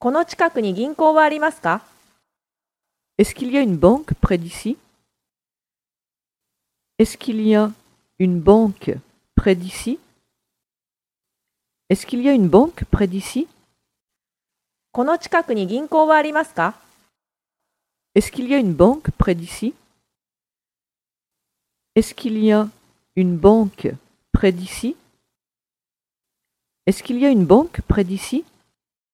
この近くに銀行はありますか？Est-ce qu'il y a une banque près d'ici? Est-ce qu'il y a une banque près d'ici? Est-ce qu'il y a une banque près d'ici? この近くに銀行はありますか？Est-ce qu'il y a une banque près d'ici? Est-ce qu'il y a une banque près d'ici? Est-ce qu'il y a une banque près d'ici?